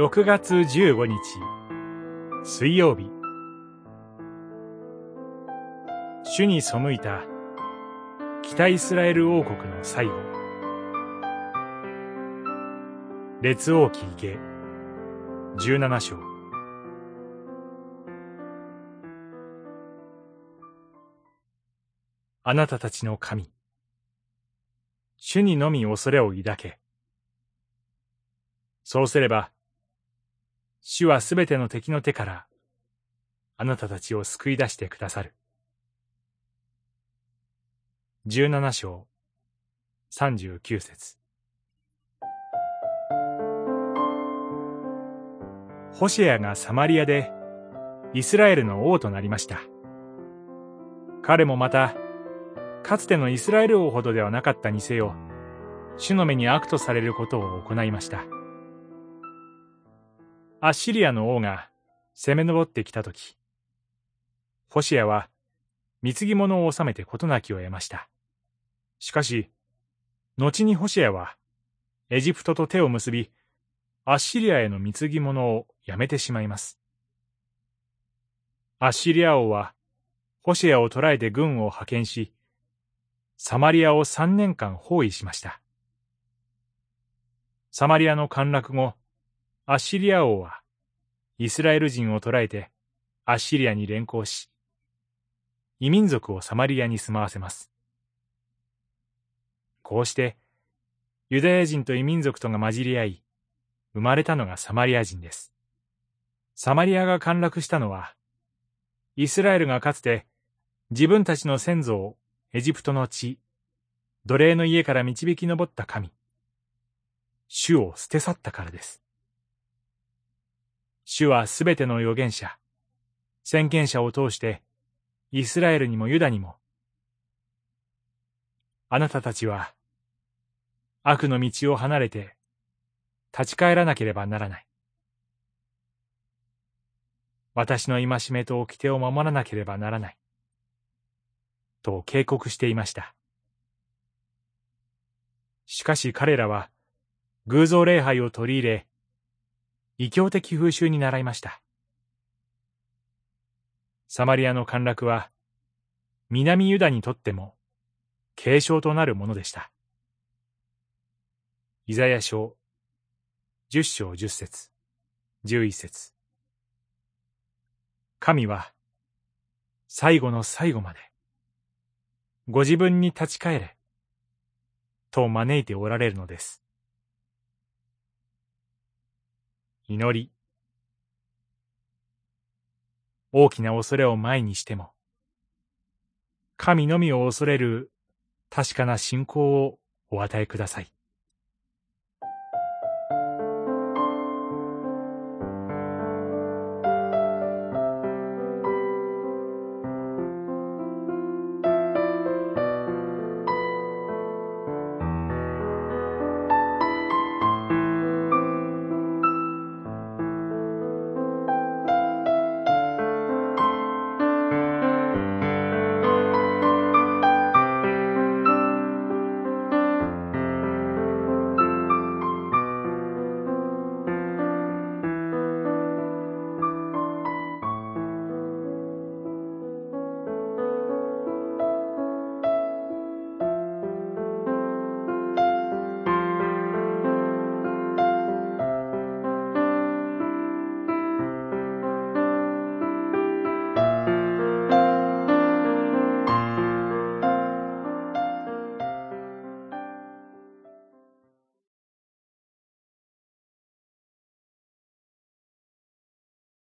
6月15日。水曜日。主に背いた北イスラエル王国の最後。列王記下17章。あなたたちの神。主にのみ恐れを抱け。そうすれば主はすべての敵の手からあなたたちを救い出してくださる。十七章三十九節ホシェアがサマリアでイスラエルの王となりました。彼もまた、かつてのイスラエル王ほどではなかったにせよ、主の目に悪とされることを行いました。アッシリアの王が攻め上ってきたとき、ホシアは貢ぎ物を収めて事なきを得ました。しかし、後にホシアはエジプトと手を結び、アッシリアへの貢ぎ物をやめてしまいます。アッシリア王はホシアを捕らえて軍を派遣し、サマリアを三年間包囲しました。サマリアの陥落後、アッシリア王は、イスラエル人を捕らえて、アッシリアに連行し、異民族をサマリアに住まわせます。こうして、ユダヤ人と異民族とが混じり合い、生まれたのがサマリア人です。サマリアが陥落したのは、イスラエルがかつて自分たちの先祖をエジプトの地、奴隷の家から導き上った神、主を捨て去ったからです。主はすべての預言者、先見者を通して、イスラエルにもユダにも、あなたたちは、悪の道を離れて、立ち返らなければならない。私の戒めと掟を守らなければならない。と警告していました。しかし彼らは、偶像礼拝を取り入れ、異教的風習に習いました。サマリアの陥落は、南ユダにとっても、継承となるものでした。イザヤ書、十章十節、十一節。神は、最後の最後まで、ご自分に立ち返れ、と招いておられるのです。祈り。大きな恐れを前にしても、神のみを恐れる確かな信仰をお与えください。